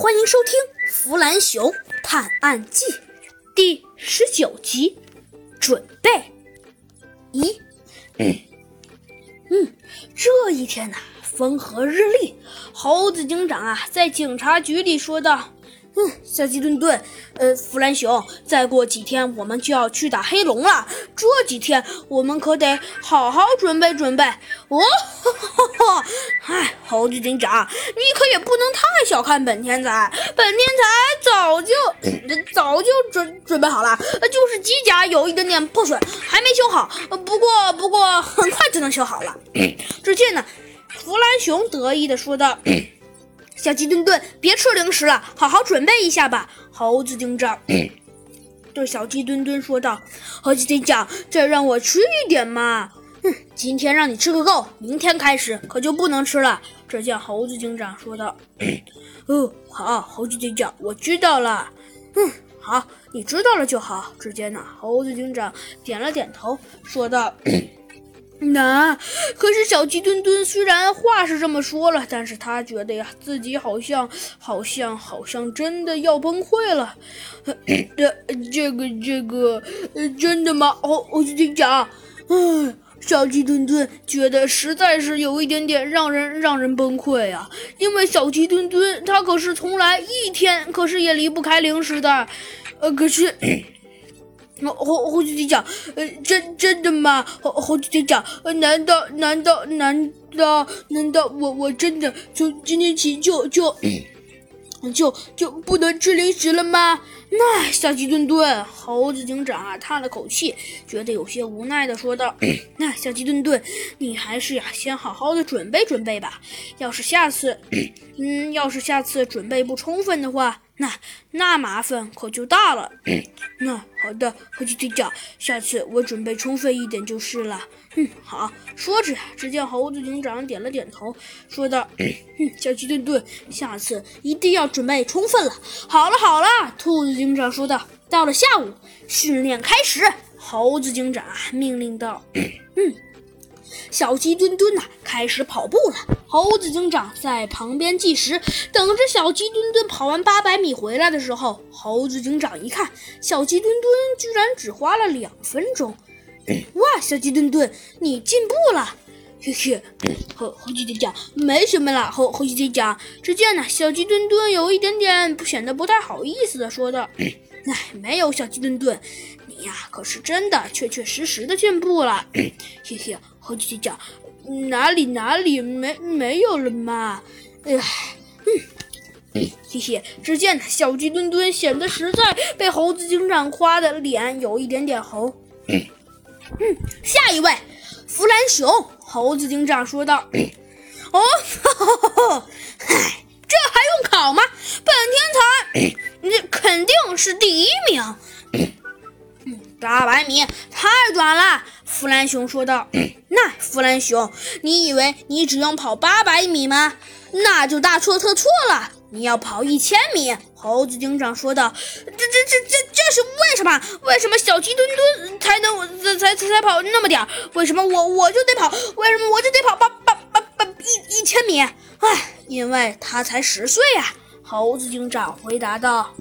欢迎收听《弗兰熊探案记》第十九集。准备咦，嗯，这一天呐，风和日丽。猴子警长啊，在警察局里说道。嗯，小鸡墩墩，呃，弗兰熊，再过几天我们就要去打黑龙了，这几天我们可得好好准备准备。哦，哈哈，哎，猴子警长，你可也不能太小看本天才，本天才早就早就准准备好了，就是机甲有一点点破损，还没修好。不过不过很快就能修好了。只见呢，弗兰熊得意地说道。小鸡墩墩，别吃零食了，好好准备一下吧。猴子警长对小鸡墩墩说道：“猴子警长，再让我吃一点嘛。”“哼，今天让你吃个够，明天开始可就不能吃了。”只见猴子警长说道。“哦，好，猴子警长，我知道了。”“嗯，好，你知道了就好。”只见呢，猴子警长点了点头，说道。那可是小鸡墩墩，虽然话是这么说了，但是他觉得呀，自己好像好像好像真的要崩溃了。这这个这个，真的吗？哦，我警长，嗯，小鸡墩墩觉得实在是有一点点让人让人崩溃啊，因为小鸡墩墩他可是从来一天可是也离不开零食的，呃，可是。猴猴子警长，呃，真真的吗？猴猴子警长，呃难道难道难道难道我我真的从今天起就就就就不能吃零食了吗？那小鸡墩墩，猴子警长啊叹了口气，觉得有些无奈的说道：“那小鸡墩墩，你还是呀先好好的准备准备吧。要是下次，嗯，要是下次准备不充分的话。”那那麻烦可就大了。那好的，猴子警长，下次我准备充分一点就是了。嗯，好。说着，只见猴子警长点了点头，说道：“嗯，小鸡墩墩，下次一定要准备充分了。”好了好了，兔子警长说道。到了下午，训练开始。猴子警长命令道：“嗯。”小鸡墩墩呐，开始跑步了。猴子警长在旁边计时，等着小鸡墩墩跑完八百米回来的时候，猴子警长一看，小鸡墩墩居然只花了两分钟。哇，小鸡墩墩，你进步了！嘿嘿，猴猴子警长没什么啦。猴猴子警长，只见呢，小鸡墩墩有一点点不显得不太好意思的说道：“哎，没有，小鸡墩墩，你呀可是真的确确实实的进步了。嘿嘿，猴子警长。”哪里哪里没没有了嘛？哎呀，嗯，谢谢。只见小鸡墩墩显得实在被猴子警长夸的脸有一点点红。嗯，下一位，弗兰熊。猴子警长说道：“哦，嗨，这八百米太短了，弗兰熊说道。那弗兰熊，你以为你只用跑八百米吗？那就大错特错了，你要跑一千米。猴子警长说道。这、这、这、这、这是为什么？为什么小鸡墩墩才能才才才跑那么点儿？为什么我我就得跑？为什么我就得跑八八八八一一千米？唉，因为他才十岁呀。猴子警长回答道。